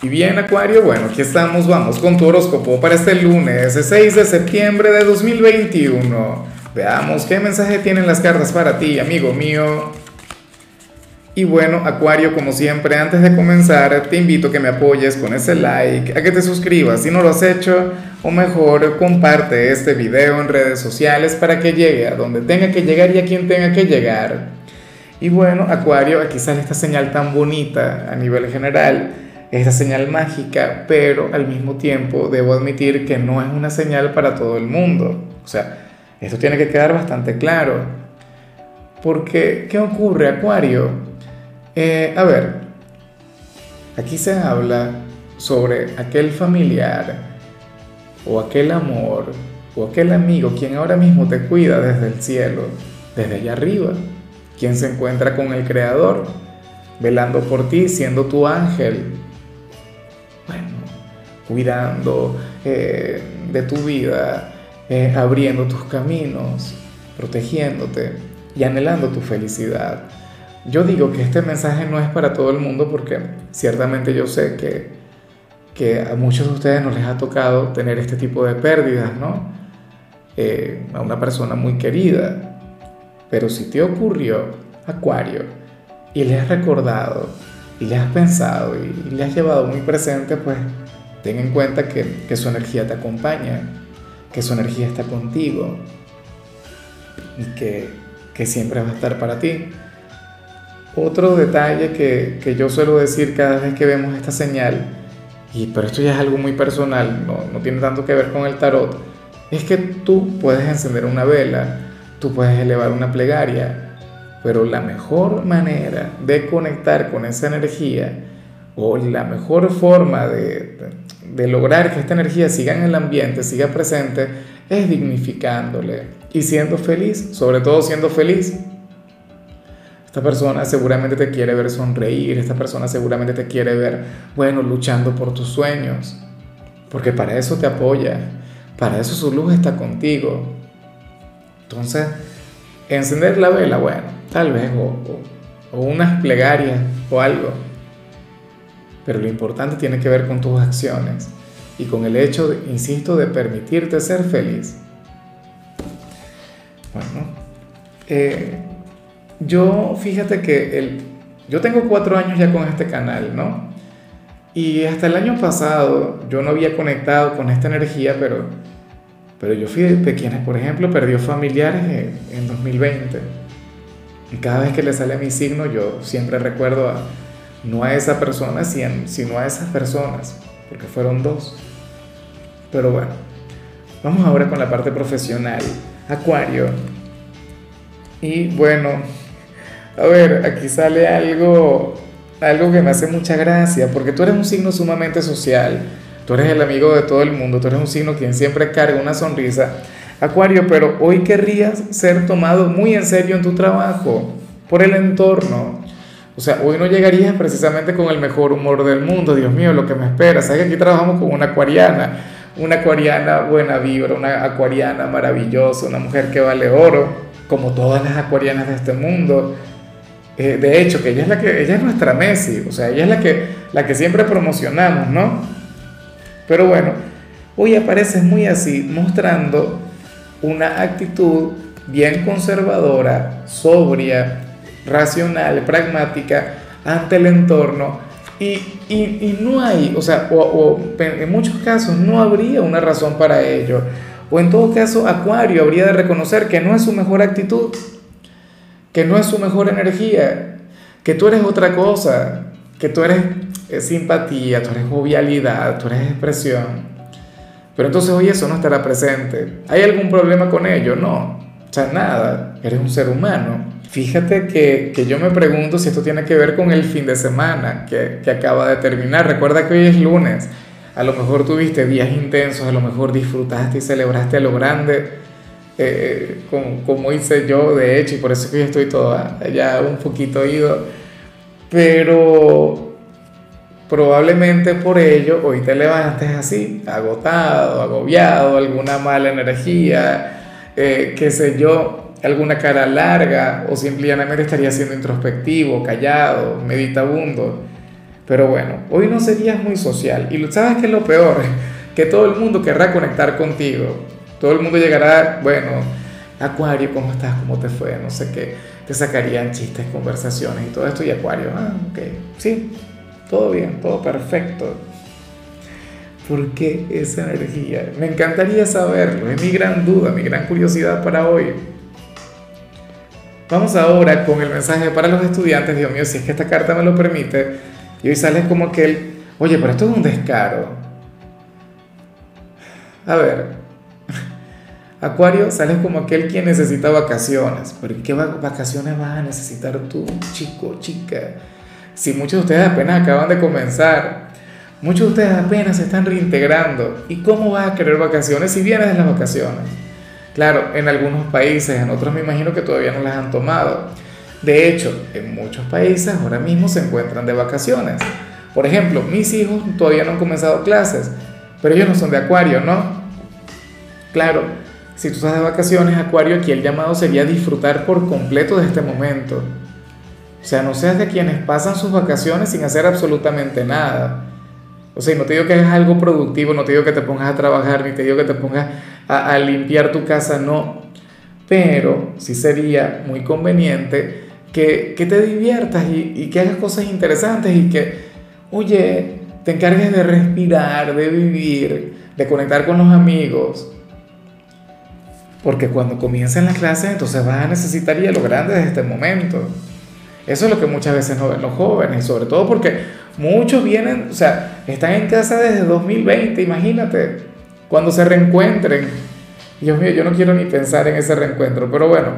Y bien, Acuario, bueno, aquí estamos, vamos con tu horóscopo para este lunes, 6 de septiembre de 2021. Veamos qué mensaje tienen las cartas para ti, amigo mío. Y bueno, Acuario, como siempre, antes de comenzar, te invito a que me apoyes con ese like, a que te suscribas si no lo has hecho, o mejor, comparte este video en redes sociales para que llegue a donde tenga que llegar y a quien tenga que llegar. Y bueno, Acuario, aquí sale esta señal tan bonita a nivel general esta señal mágica, pero al mismo tiempo debo admitir que no es una señal para todo el mundo. O sea, esto tiene que quedar bastante claro. Porque, ¿qué ocurre, Acuario? Eh, a ver, aquí se habla sobre aquel familiar o aquel amor o aquel amigo quien ahora mismo te cuida desde el cielo, desde allá arriba, quien se encuentra con el Creador, velando por ti, siendo tu ángel, cuidando eh, de tu vida, eh, abriendo tus caminos, protegiéndote y anhelando tu felicidad. Yo digo que este mensaje no es para todo el mundo porque ciertamente yo sé que, que a muchos de ustedes no les ha tocado tener este tipo de pérdidas, ¿no? Eh, a una persona muy querida. Pero si te ocurrió, Acuario, y le has recordado, y le has pensado, y le has llevado muy presente, pues Ten en cuenta que, su energía te acompaña, que su energía está contigo y que, siempre va a estar para ti. Otro detalle que, yo suelo decir cada vez que vemos esta señal, y pero esto ya es algo muy personal, no, no tiene tanto que ver con el tarot, es que tú puedes encender una vela, tú puedes elevar una plegaria, pero la mejor manera de conectar con esa energía la mejor forma de, de, lograr que esta energía siga en el ambiente, siga presente, es dignificándole y siendo feliz, sobre todo siendo feliz. Esta persona seguramente te quiere ver sonreír, esta persona seguramente te quiere ver, bueno, luchando por tus sueños, porque para eso te apoya, para eso su luz está contigo. Entonces, encender la vela, bueno, tal vez, o unas plegarias o algo pero lo importante tiene que ver con tus acciones y con el hecho, insisto, de permitirte ser feliz. Bueno, eh, yo fíjate que el, yo tengo cuatro años ya con este canal, ¿no? Y hasta el año pasado yo no había conectado con esta energía, pero, pero yo fui de pequeña, por ejemplo, perdió familiares en, en 2020. Y cada vez que le sale mi signo, yo siempre recuerdo a, no a esa persona, sino a esas personas, porque fueron dos. Pero bueno, vamos ahora con la parte profesional. Acuario. Y bueno, a ver, aquí sale algo, algo que me hace mucha gracia, porque tú eres un signo sumamente social, tú eres el amigo de todo el mundo, tú eres un signo quien siempre carga una sonrisa. Acuario, pero hoy querrías ser tomado muy en serio en tu trabajo, por el entorno, o sea, hoy no llegarías precisamente con el mejor humor del mundo, Dios mío, lo que me espera. Sabes que aquí trabajamos con una acuariana, una acuariana buena vibra, una acuariana maravillosa, una mujer que vale oro, como todas las acuarianas de este mundo. Eh, de hecho, que ella es la que ella es nuestra Messi, o sea, ella es la que la que siempre promocionamos, ¿no? Pero bueno, hoy apareces muy así, mostrando una actitud bien conservadora, sobria, racional, pragmática ante el entorno y, y, no hay, o sea, o, en muchos casos no habría una razón para ello. O en todo caso, Acuario habría de reconocer que no es su mejor actitud, que no es su mejor energía, que tú eres otra cosa, que tú eres eh, simpatía, tú eres jovialidad, tú eres expresión. Pero entonces hoy eso no estará presente. ¿Hay algún problema con ello? No. O sea, nada. Eres un ser humano. Fíjate que, que, yo me pregunto si esto tiene que ver con el fin de semana que, que, acaba de terminar. Recuerda que hoy es lunes. A lo mejor tuviste días intensos, a lo mejor disfrutaste y celebraste a lo grande, eh, como, como, hice yo, de hecho, y por eso es que yo estoy toda ya un poquito ido. Pero probablemente por ello hoy te levantes así, agotado, agobiado, alguna mala energía, eh, qué sé yo alguna cara larga o simplemente estaría siendo introspectivo, callado, meditabundo. Pero bueno, hoy no serías muy social. Y sabes qué es lo peor, que todo el mundo querrá conectar contigo. Todo el mundo llegará, bueno, Acuario, ¿cómo estás? ¿Cómo te fue? No sé qué. Te sacarían chistes, conversaciones y todo esto. Y Acuario, ah, ok, sí, todo bien, todo perfecto. ¿Por qué esa energía? Me encantaría saberlo, es mi gran duda, mi gran curiosidad para hoy. Vamos ahora con el mensaje para los estudiantes, Dios mío, si es que esta carta me lo permite, y hoy sales como aquel, oye, pero esto es un descaro. A ver, Acuario, sales como aquel quien necesita vacaciones, pero ¿qué vacaciones vas a necesitar tú, chico, chica? Si muchos de ustedes apenas acaban de comenzar, muchos de ustedes apenas se están reintegrando, ¿y cómo vas a querer vacaciones si vienes de las vacaciones? Claro, en algunos países, en otros me imagino que todavía no las han tomado. De hecho, en muchos países ahora mismo se encuentran de vacaciones. Por ejemplo, mis hijos todavía no han comenzado clases, pero ellos no son de Acuario, ¿no? Claro, si tú estás de vacaciones, Acuario, aquí el llamado sería disfrutar por completo de este momento. O sea, no seas de quienes pasan sus vacaciones sin hacer absolutamente nada. O sea, no te digo que hagas algo productivo, no te digo que te pongas a trabajar, ni te digo que te pongas a, limpiar tu casa, no. Pero sí sería muy conveniente que, te diviertas y, y, que hagas cosas interesantes y que, oye, te encargues de respirar, de vivir, de conectar con los amigos. Porque cuando comiencen las clases, entonces vas a necesitar a lo grande de este momento. Eso es lo que muchas veces no ven los jóvenes, sobre todo porque muchos vienen, o sea, están en casa desde 2020, imagínate, cuando se reencuentren. Dios mío, yo no quiero ni pensar en ese reencuentro, pero bueno,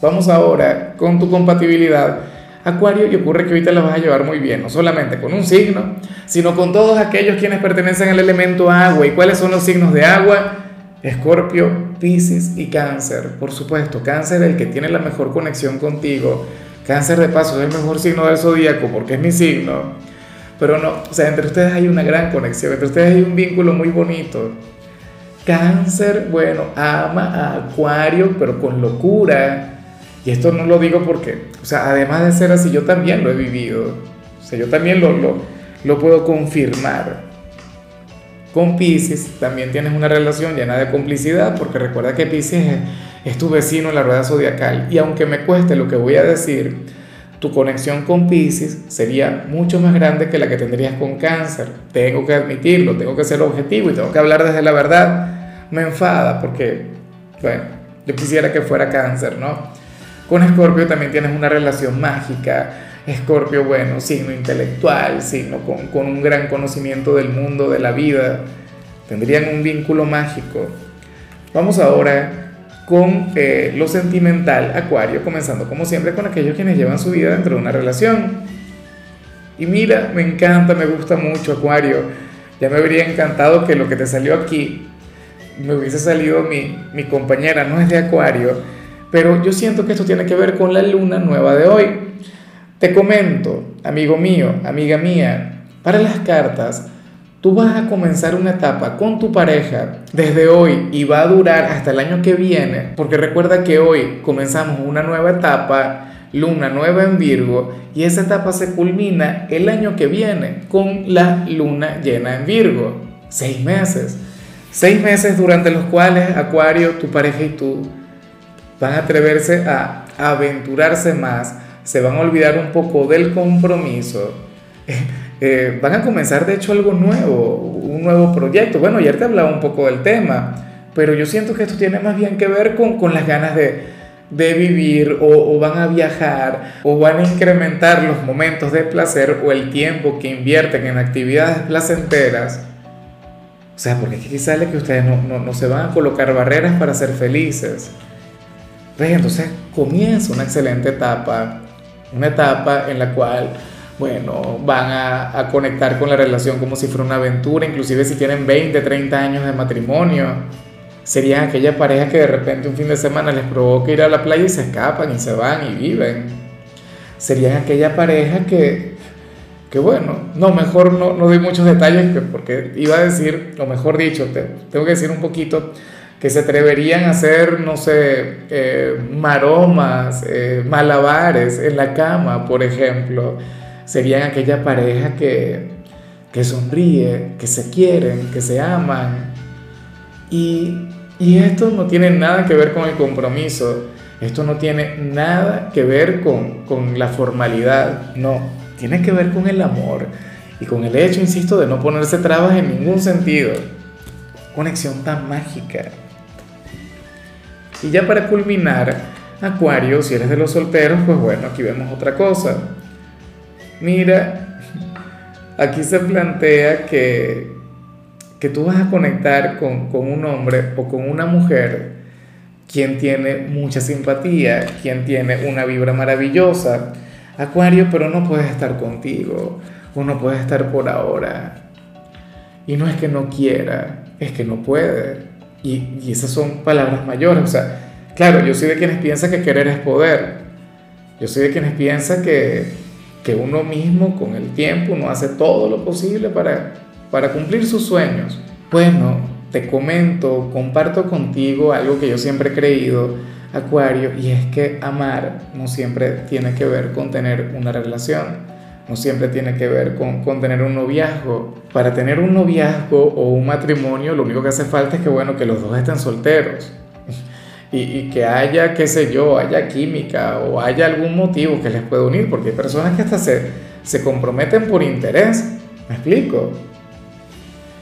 vamos ahora con tu compatibilidad. Acuario, y ocurre que ahorita la vas a llevar muy bien, no solamente con un signo, sino con todos aquellos quienes pertenecen al elemento agua. ¿Y cuáles son los signos de agua? Escorpio, Pisces y Cáncer. Por supuesto, Cáncer el que tiene la mejor conexión contigo Cáncer de paso es el mejor signo del zodíaco porque es mi signo. Pero no, o sea, entre ustedes hay una gran conexión, entre ustedes hay un vínculo muy bonito. Cáncer, bueno, ama a Acuario, pero con locura. Y esto no lo digo porque, o sea, además de ser así, yo también lo he vivido. O sea, yo también lo, lo, lo puedo confirmar. Con Pisces también tienes una relación llena de complicidad, porque recuerda que Pisces es es tu vecino en la rueda zodiacal. Y aunque me cueste lo que voy a decir, tu conexión con Pisces sería mucho más grande que la que tendrías con Cáncer. Tengo que admitirlo, tengo que ser objetivo y tengo que hablar desde la verdad. Me enfada porque, bueno, yo quisiera que fuera Cáncer, ¿no? Con Escorpio también tienes una relación mágica. Escorpio, bueno, signo intelectual, signo con, con un gran conocimiento del mundo, de la vida. Tendrían un vínculo mágico. Vamos ahora con eh, lo sentimental, Acuario, comenzando como siempre con aquellos quienes llevan su vida dentro de una relación. Y mira, me encanta, me gusta mucho Acuario. Ya me habría encantado que lo que te salió aquí me hubiese salido mi, mi compañera, no es de Acuario, pero yo siento que esto tiene que ver con la luna nueva de hoy. Te comento, amigo mío, amiga mía, para las cartas, Tú vas a comenzar una etapa con tu pareja desde hoy y va a durar hasta el año que viene, porque recuerda que hoy comenzamos una nueva etapa, luna nueva en Virgo, y esa etapa se culmina el año que viene con la luna llena en Virgo. Seis meses. Seis meses durante los cuales Acuario, tu pareja y tú van a atreverse a aventurarse más, se van a olvidar un poco del compromiso eh, van a comenzar de hecho algo nuevo, un nuevo proyecto. Bueno, ayer te hablaba un poco del tema, pero yo siento que esto tiene más bien que ver con, con las ganas de, de vivir o, van a viajar o van a incrementar los momentos de placer o el tiempo que invierten en actividades placenteras. O sea, porque aquí sale que ustedes no, no, no se van a colocar barreras para ser felices. Entonces comienza una excelente etapa, una etapa en la cual bueno, van a, conectar con la relación como si fuera una aventura, inclusive si tienen 20, 30 años de matrimonio. Serían aquella pareja que de repente un fin de semana les provoca ir a la playa y se escapan y se van y viven. Serían aquella pareja que, que bueno, no, mejor no, no doy muchos detalles porque iba a decir, o mejor dicho, tengo que decir un poquito, que se atreverían a hacer, no sé, eh, maromas, eh, malabares en la cama, por ejemplo serían aquella pareja que, que sonríe, que se quieren, que se aman. Y, y esto no tiene nada que ver con el compromiso, esto no tiene nada que ver con, con la formalidad, no, tiene que ver con el amor y con el hecho, insisto, de no ponerse trabas en ningún sentido. Conexión tan mágica. Y ya para culminar, Acuario, si eres de los solteros, pues bueno, aquí vemos otra cosa. Mira, aquí se plantea que, que tú vas a conectar con, con un hombre o con una mujer quien tiene mucha simpatía, quien tiene una vibra maravillosa. Acuario, pero no puedes estar contigo o no puede estar por ahora. Y no es que no quiera, es que no puede. Y, y esas son palabras mayores. O sea, claro, yo soy de quienes piensan que querer es poder. Yo soy de quienes piensan que, que uno mismo con el tiempo no hace todo lo posible para, para cumplir sus sueños. Bueno, te comento, comparto contigo algo que yo siempre he creído, Acuario, y es que amar no siempre tiene que ver con tener una relación no siempre tiene que ver con, con, tener un noviazgo. Para tener un noviazgo o un matrimonio, lo único que hace falta es que, bueno, que los dos estén solteros. Y, y, que haya, qué sé yo, haya química o haya algún motivo que les pueda unir, porque hay personas que hasta se, se comprometen por interés. ¿Me explico?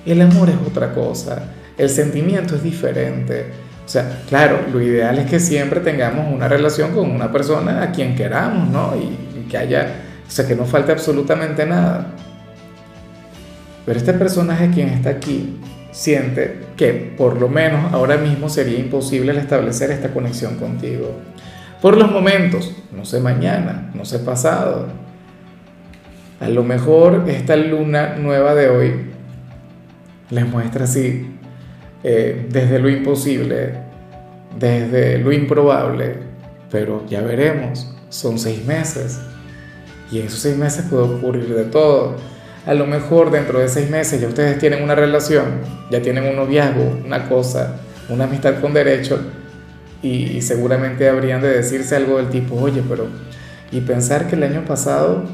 El amor es otra cosa, el sentimiento es diferente. O sea, claro, lo ideal es que siempre tengamos una relación con una persona a quien queramos, ¿no? Y, y que haya o sea, que no falte absolutamente nada. Pero este personaje quien está aquí siente que por lo menos ahora mismo sería imposible el establecer esta conexión contigo. Por los momentos, no sé mañana, no sé pasado. A lo mejor esta luna nueva de hoy les muestra así, eh, desde lo imposible, desde lo improbable, pero ya veremos, son seis meses. Y en esos seis meses puede ocurrir de todo. A lo mejor dentro de seis meses ya ustedes tienen una relación, ya tienen un noviazgo, una cosa, una amistad con derecho, y, seguramente habrían de decirse algo del tipo, oye, pero, y pensar que el año pasado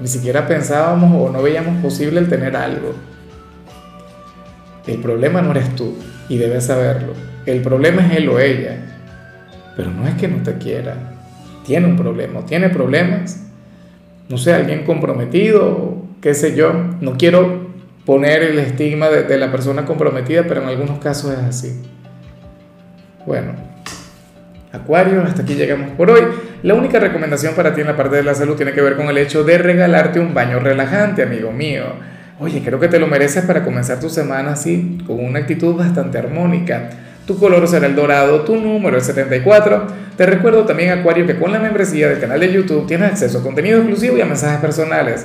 ni siquiera pensábamos o no veíamos posible el tener algo. El problema no eres tú, y debes saberlo. El problema es él o ella. Pero no es que no te quiera. Tiene un problema, tiene problemas no sé, alguien comprometido, qué sé yo. No quiero poner el estigma de, la persona comprometida, pero en algunos casos es así. Bueno, Acuario, hasta aquí llegamos por hoy. La única recomendación para ti en la parte de la salud tiene que ver con el hecho de regalarte un baño relajante, amigo mío. Oye, creo que te lo mereces para comenzar tu semana así, con una actitud bastante armónica. Tu color será el dorado, tu número el 74. Te recuerdo también, Acuario, que con la membresía del canal de YouTube tienes acceso a contenido exclusivo y a mensajes personales.